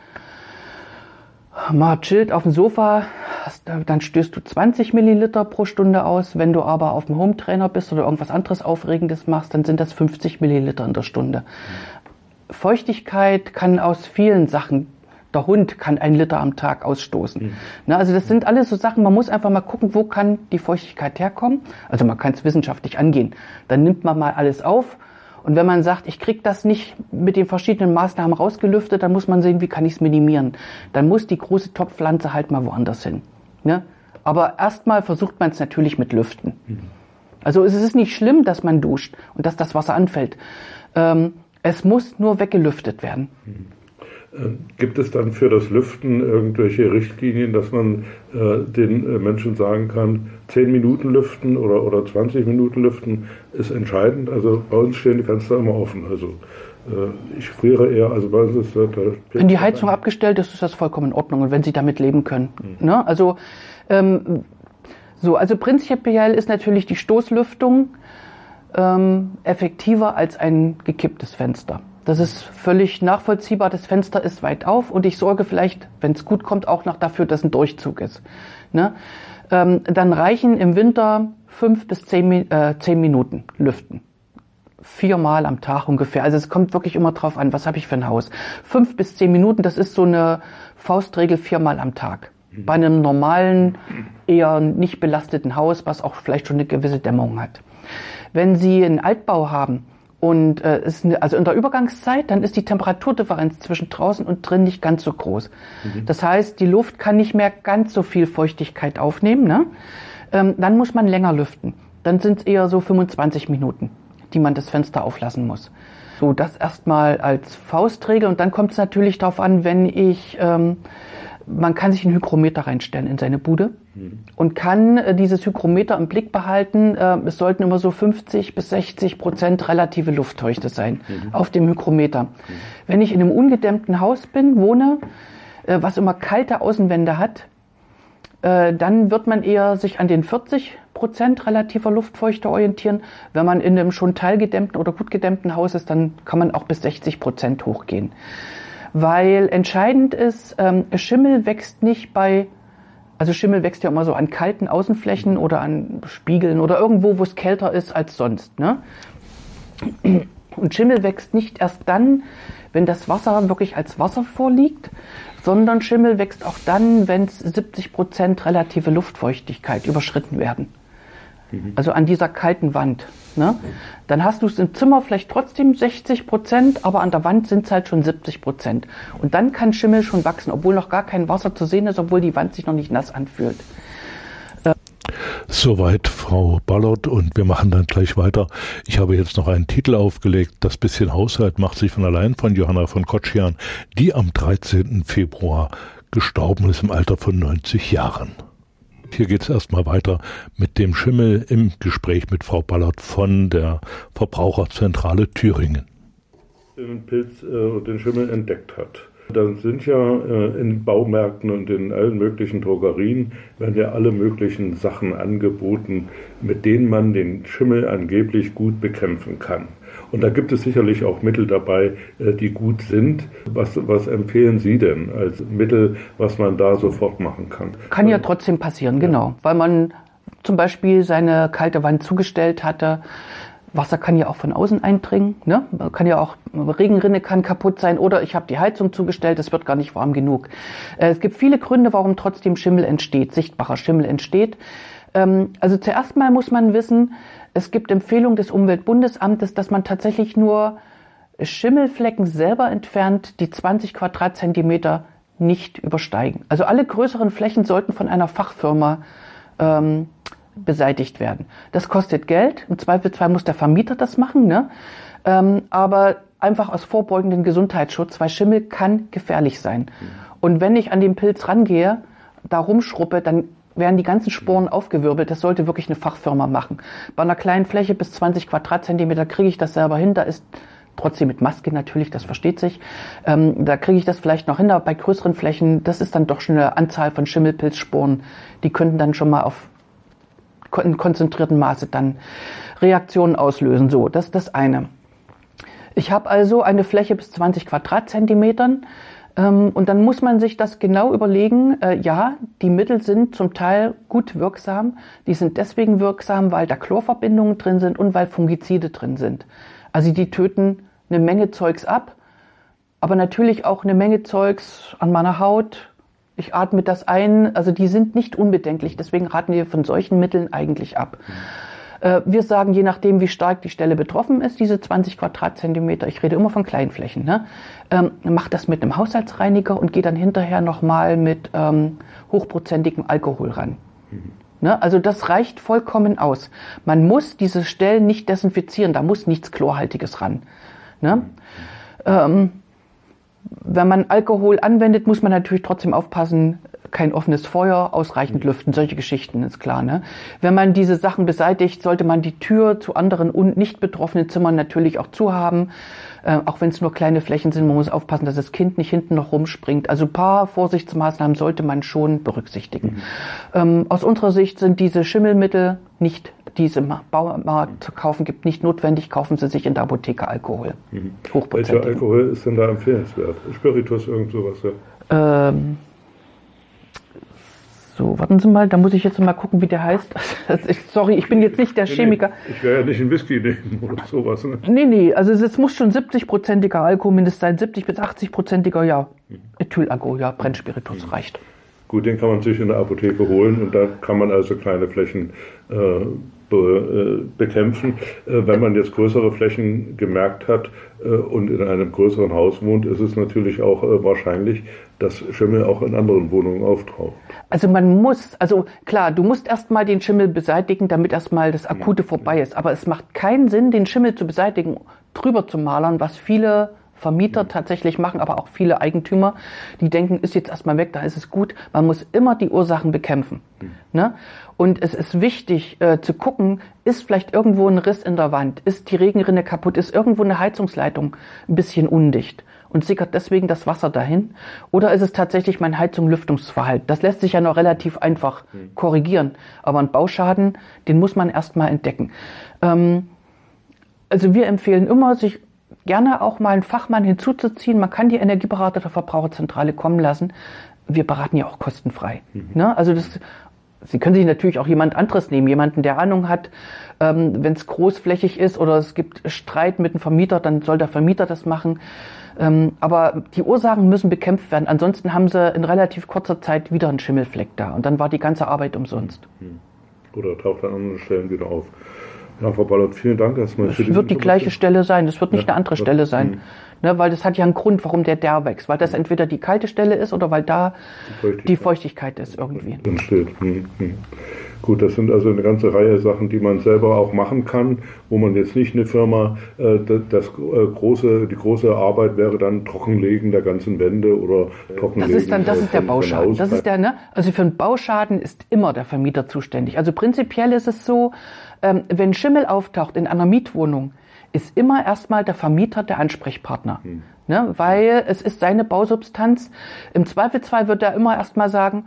mal chillt auf dem Sofa, dann stößt du 20 Milliliter pro Stunde aus. Wenn du aber auf dem Hometrainer bist oder irgendwas anderes Aufregendes machst, dann sind das 50 Milliliter in der Stunde. Feuchtigkeit kann aus vielen Sachen Der Hund kann ein Liter am Tag ausstoßen. Mhm. Na, also das sind alles so Sachen, man muss einfach mal gucken, wo kann die Feuchtigkeit herkommen. Also man kann es wissenschaftlich angehen. Dann nimmt man mal alles auf. Und wenn man sagt, ich kriege das nicht mit den verschiedenen Maßnahmen rausgelüftet, dann muss man sehen, wie kann ich es minimieren. Dann muss die große Topfpflanze halt mal woanders hin. Ne? Aber erstmal versucht man es natürlich mit Lüften. Mhm. Also es ist nicht schlimm, dass man duscht und dass das Wasser anfällt. Ähm, es muss nur weggelüftet werden. Ähm, gibt es dann für das Lüften irgendwelche Richtlinien, dass man äh, den äh, Menschen sagen kann, 10 Minuten lüften oder, oder 20 Minuten lüften ist entscheidend? Also bei uns stehen die Fenster immer offen. Also ich friere eher, also bei uns ist äh, Wenn die Heizung abgestellt ist, ist das vollkommen in Ordnung und wenn Sie damit leben können. Mhm. Ne? Also ähm, so, also prinzipiell ist natürlich die Stoßlüftung ähm, effektiver als ein gekipptes Fenster. Das ist völlig nachvollziehbar. Das Fenster ist weit auf und ich sorge vielleicht, wenn es gut kommt, auch noch dafür, dass ein Durchzug ist. Ne? Ähm, dann reichen im Winter fünf bis zehn, äh, zehn Minuten Lüften. Viermal am Tag ungefähr. Also es kommt wirklich immer drauf an, was habe ich für ein Haus. Fünf bis zehn Minuten, das ist so eine Faustregel viermal am Tag. Bei einem normalen, eher nicht belasteten Haus, was auch vielleicht schon eine gewisse Dämmung hat. Wenn Sie einen Altbau haben und äh, ist eine, also in der Übergangszeit, dann ist die Temperaturdifferenz zwischen draußen und drin nicht ganz so groß. Mhm. Das heißt, die Luft kann nicht mehr ganz so viel Feuchtigkeit aufnehmen. Ne? Ähm, dann muss man länger lüften. Dann sind es eher so 25 Minuten, die man das Fenster auflassen muss. So, das erstmal als Faustregel und dann kommt es natürlich darauf an, wenn ich ähm, man kann sich ein Hygrometer reinstellen in seine Bude mhm. und kann äh, dieses Hygrometer im Blick behalten. Äh, es sollten immer so 50 bis 60 Prozent relative Luftfeuchte sein mhm. auf dem Hygrometer. Mhm. Wenn ich in einem ungedämmten Haus bin, wohne, äh, was immer kalte Außenwände hat, äh, dann wird man eher sich an den 40 Prozent relativer Luftfeuchte orientieren. Wenn man in einem schon teilgedämmten oder gut gedämmten Haus ist, dann kann man auch bis 60 Prozent hochgehen weil entscheidend ist, ähm, Schimmel wächst nicht bei, also Schimmel wächst ja immer so an kalten Außenflächen oder an Spiegeln oder irgendwo, wo es kälter ist als sonst. Ne? Und Schimmel wächst nicht erst dann, wenn das Wasser wirklich als Wasser vorliegt, sondern Schimmel wächst auch dann, wenn es 70 Prozent relative Luftfeuchtigkeit überschritten werden. Mhm. Also an dieser kalten Wand. Ne? Dann hast du es im Zimmer vielleicht trotzdem 60 Prozent, aber an der Wand sind es halt schon 70 Prozent. Und dann kann Schimmel schon wachsen, obwohl noch gar kein Wasser zu sehen ist, obwohl die Wand sich noch nicht nass anfühlt. Soweit Frau Ballert und wir machen dann gleich weiter. Ich habe jetzt noch einen Titel aufgelegt, Das bisschen Haushalt macht sich von allein von Johanna von Kotschian, die am 13. Februar gestorben ist im Alter von 90 Jahren. Hier geht es erstmal weiter mit dem Schimmel im Gespräch mit Frau Ballert von der Verbraucherzentrale Thüringen. Den Pilz äh, den Schimmel entdeckt hat. Dann sind ja äh, in Baumärkten und in allen möglichen Drogerien werden ja alle möglichen Sachen angeboten, mit denen man den Schimmel angeblich gut bekämpfen kann. Und da gibt es sicherlich auch Mittel dabei, äh, die gut sind. Was, was empfehlen Sie denn als Mittel, was man da sofort machen kann? Kann ja trotzdem passieren, genau. Weil man zum Beispiel seine kalte Wand zugestellt hatte. Wasser kann ja auch von außen eindringen. Ne? Kann ja auch Regenrinne kann kaputt sein oder ich habe die Heizung zugestellt, es wird gar nicht warm genug. Äh, es gibt viele Gründe, warum trotzdem Schimmel entsteht, sichtbarer Schimmel entsteht. Ähm, also zuerst mal muss man wissen, es gibt Empfehlungen des Umweltbundesamtes, dass man tatsächlich nur Schimmelflecken selber entfernt, die 20 Quadratzentimeter nicht übersteigen. Also alle größeren Flächen sollten von einer Fachfirma ähm, beseitigt werden. Das kostet Geld. Im Zweifelsfall muss der Vermieter das machen. Ne? Ähm, aber einfach aus vorbeugenden Gesundheitsschutz, weil Schimmel kann gefährlich sein. Und wenn ich an den Pilz rangehe, da rumschruppe, dann werden die ganzen Sporen aufgewirbelt. Das sollte wirklich eine Fachfirma machen. Bei einer kleinen Fläche bis 20 Quadratzentimeter kriege ich das selber hin. Da ist trotzdem mit Maske natürlich, das versteht sich. Ähm, da kriege ich das vielleicht noch hin, aber bei größeren Flächen, das ist dann doch schon eine Anzahl von Schimmelpilzsporen. Die könnten dann schon mal auf in konzentrierten Maße dann Reaktionen auslösen. So, das ist das eine. Ich habe also eine Fläche bis 20 Quadratzentimetern. Ähm, und dann muss man sich das genau überlegen. Äh, ja, die Mittel sind zum Teil gut wirksam. Die sind deswegen wirksam, weil da Chlorverbindungen drin sind und weil Fungizide drin sind. Also die töten eine Menge Zeugs ab. aber natürlich auch eine Menge Zeugs an meiner Haut. Ich atme das ein, also die sind nicht unbedenklich, deswegen raten wir von solchen Mitteln eigentlich ab. Äh, Wir sagen, je nachdem, wie stark die Stelle betroffen ist, diese 20 Quadratzentimeter, ich rede immer von Kleinflächen, ne? ähm, macht das mit einem Haushaltsreiniger und geht dann hinterher nochmal mit ähm, hochprozentigem Alkohol ran. Ne? Also das reicht vollkommen aus. Man muss diese Stellen nicht desinfizieren, da muss nichts Chlorhaltiges ran. Ne? Ähm, wenn man Alkohol anwendet, muss man natürlich trotzdem aufpassen, kein offenes Feuer, ausreichend lüften, solche Geschichten ist klar. Ne? Wenn man diese Sachen beseitigt, sollte man die Tür zu anderen und nicht betroffenen Zimmern natürlich auch zu haben, äh, auch wenn es nur kleine Flächen sind. Man muss aufpassen, dass das Kind nicht hinten noch rumspringt. Also ein paar Vorsichtsmaßnahmen sollte man schon berücksichtigen. Ähm, aus unserer Sicht sind diese Schimmelmittel nicht, die es im Baumarkt zu kaufen gibt, nicht notwendig. Kaufen Sie sich in der Apotheke Alkohol. Welcher Hochprozentig. Alkohol ist denn da empfehlenswert? Spiritus, irgend sowas? Ja. Ähm, so, warten Sie mal, da muss ich jetzt mal gucken, wie der heißt. Sorry, ich bin jetzt nicht der Nee, nee, Chemiker. Ich werde ja nicht einen Whisky nehmen oder sowas. Ne? Nee, nee, also es muss schon 70-prozentiger Alkohol mindestens sein, 70 bis 80-prozentiger, ja, Ethylalkohol, ja, Brennspiritus reicht. Gut, den kann man sich in der Apotheke holen und da kann man also kleine Flächen äh, be, äh, bekämpfen. Äh, wenn man jetzt größere Flächen gemerkt hat äh, und in einem größeren Haus wohnt, ist es natürlich auch äh, wahrscheinlich, dass Schimmel auch in anderen Wohnungen auftaucht. Also man muss, also klar, du musst erstmal den Schimmel beseitigen, damit erstmal das Akute vorbei ist. Aber es macht keinen Sinn, den Schimmel zu beseitigen, drüber zu malern, was viele Vermieter tatsächlich machen, aber auch viele Eigentümer, die denken, ist jetzt erstmal weg, da ist es gut. Man muss immer die Ursachen bekämpfen. Ne? Und es ist wichtig äh, zu gucken, ist vielleicht irgendwo ein Riss in der Wand, ist die Regenrinne kaputt, ist irgendwo eine Heizungsleitung ein bisschen undicht und sickert deswegen das Wasser dahin? Oder ist es tatsächlich mein Heizung-Lüftungsverhalten? Das lässt sich ja noch relativ einfach korrigieren. Aber ein Bauschaden, den muss man erstmal entdecken. Ähm, also wir empfehlen immer, sich gerne auch mal einen Fachmann hinzuzuziehen. Man kann die Energieberater der Verbraucherzentrale kommen lassen. Wir beraten ja auch kostenfrei. Ne? Also das, Sie können sich natürlich auch jemand anderes nehmen, jemanden, der Ahnung hat. Ähm, Wenn es großflächig ist oder es gibt Streit mit dem Vermieter, dann soll der Vermieter das machen. Ähm, aber die Ursachen müssen bekämpft werden. Ansonsten haben sie in relativ kurzer Zeit wieder einen Schimmelfleck da. Und dann war die ganze Arbeit umsonst. Oder taucht an anderen Stellen wieder auf. Ja, Frau Ballert, vielen Dank erstmal für Es wird die gleiche Stelle sein, es wird nicht Ja, eine andere das- Stelle sein. hm. Ne, weil das hat ja einen Grund, warum der der wächst. Weil das entweder die kalte Stelle ist oder weil da Feuchtigkeit. die Feuchtigkeit ist irgendwie. entsteht. Hm, hm. Gut, das sind also eine ganze Reihe Sachen, die man selber auch machen kann, wo man jetzt nicht eine Firma, äh, das, das äh, große, die große Arbeit wäre dann Trockenlegen der ganzen Wände oder Das Trockenlegen. ist dann, das ist der Bauschaden. Das ist der, ne? Also für einen Bauschaden ist immer der Vermieter zuständig. Also prinzipiell ist es so, ähm, wenn Schimmel auftaucht in einer Mietwohnung, ist immer erstmal der Vermieter der Ansprechpartner. Ne? Weil es ist seine Bausubstanz. Im Zweifelsfall wird er immer erstmal sagen,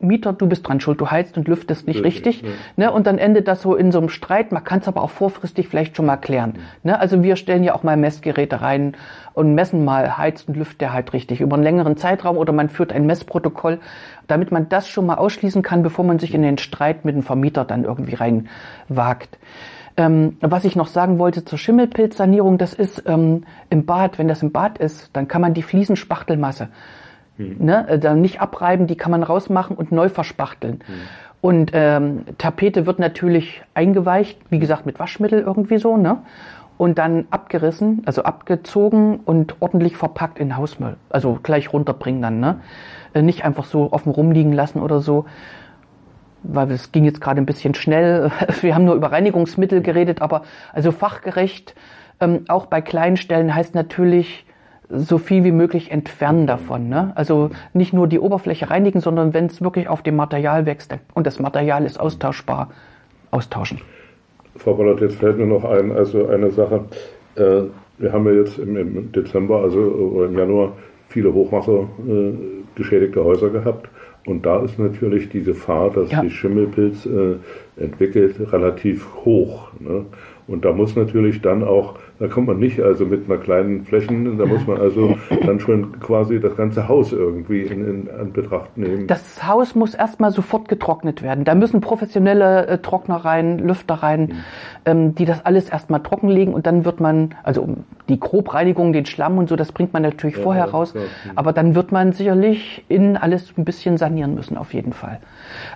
Mieter, du bist dran schuld, du heizt und lüftest nicht richtig. Ne? Und dann endet das so in so einem Streit. Man kann es aber auch vorfristig vielleicht schon mal klären. Ne? Also wir stellen ja auch mal Messgeräte rein und messen mal, heizt und lüftet der halt richtig über einen längeren Zeitraum oder man führt ein Messprotokoll, damit man das schon mal ausschließen kann, bevor man sich in den Streit mit dem Vermieter dann irgendwie rein wagt. Ähm, was ich noch sagen wollte zur Schimmelpilzsanierung, das ist ähm, im Bad, wenn das im Bad ist, dann kann man die Fliesenspachtelmasse ne, äh, dann nicht abreiben, die kann man rausmachen und neu verspachteln. Und ähm, Tapete wird natürlich eingeweicht, wie gesagt, mit Waschmittel irgendwie so, ne? Und dann abgerissen, also abgezogen und ordentlich verpackt in Hausmüll. Also gleich runterbringen dann, ne? Äh, Nicht einfach so offen rumliegen lassen oder so. Weil es ging jetzt gerade ein bisschen schnell. (laughs) Wir haben nur über Reinigungsmittel geredet, aber also fachgerecht, ähm, auch bei kleinen Stellen heißt natürlich, so viel wie möglich entfernen davon. Ne? Also nicht nur die Oberfläche reinigen, sondern wenn es wirklich auf dem Material wächst und das Material ist austauschbar, austauschen. Frau Ballert, jetzt fällt mir noch ein, also eine Sache. Äh, wir haben ja jetzt im, im Dezember, also oder im Januar, viele Hochwasser äh, geschädigte Häuser gehabt. Und da ist natürlich die Gefahr, dass Ja. sich Schimmelpilz äh, entwickelt, relativ hoch. Ne? Und da muss natürlich dann auch Da kommt man nicht also mit einer kleinen Flächen, da muss man also dann schon quasi das ganze Haus irgendwie in, in Anbetracht nehmen. Das Haus muss erstmal sofort getrocknet werden. Da müssen professionelle äh, Trockner rein, Lüfter rein, mhm. ähm, die das alles erstmal trockenlegen und dann wird man, also die Grobreinigung, den Schlamm und so, das bringt man natürlich ja, vorher raus, mhm. aber dann wird man sicherlich innen alles ein bisschen sanieren müssen, auf jeden Fall.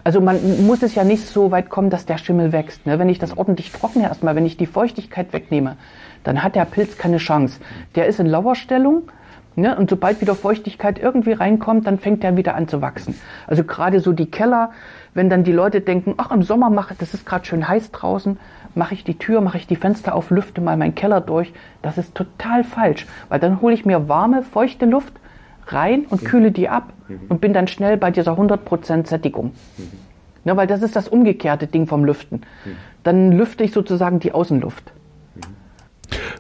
Also man muss es ja nicht so weit kommen, dass der Schimmel wächst. Ne? Wenn ich das ordentlich trockne erstmal, wenn ich die Feuchtigkeit wegnehme, dann hat der Pilz keine Chance. Der ist in Lauerstellung. Ne? Und sobald wieder Feuchtigkeit irgendwie reinkommt, dann fängt der wieder an zu wachsen. Also gerade so die Keller, wenn dann die Leute denken, ach im Sommer mache, das ist gerade schön heiß draußen, mache ich die Tür, mache ich die Fenster auf, lüfte mal meinen Keller durch. Das ist total falsch, weil dann hole ich mir warme, feuchte Luft rein und kühle die ab und bin dann schnell bei dieser 100% Sättigung. Ne, weil das ist das umgekehrte Ding vom Lüften. Dann lüfte ich sozusagen die Außenluft.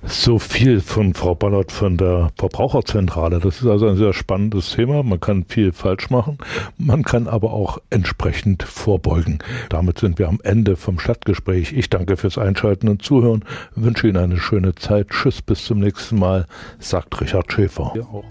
So viel von Frau Ballert von der Verbraucherzentrale. Das ist also ein sehr spannendes Thema. Man kann viel falsch machen. Man kann aber auch entsprechend vorbeugen. Damit sind wir am Ende vom Stadtgespräch. Ich danke fürs Einschalten und Zuhören. Wünsche Ihnen eine schöne Zeit. Tschüss, bis zum nächsten Mal, sagt Richard Schäfer. Ja.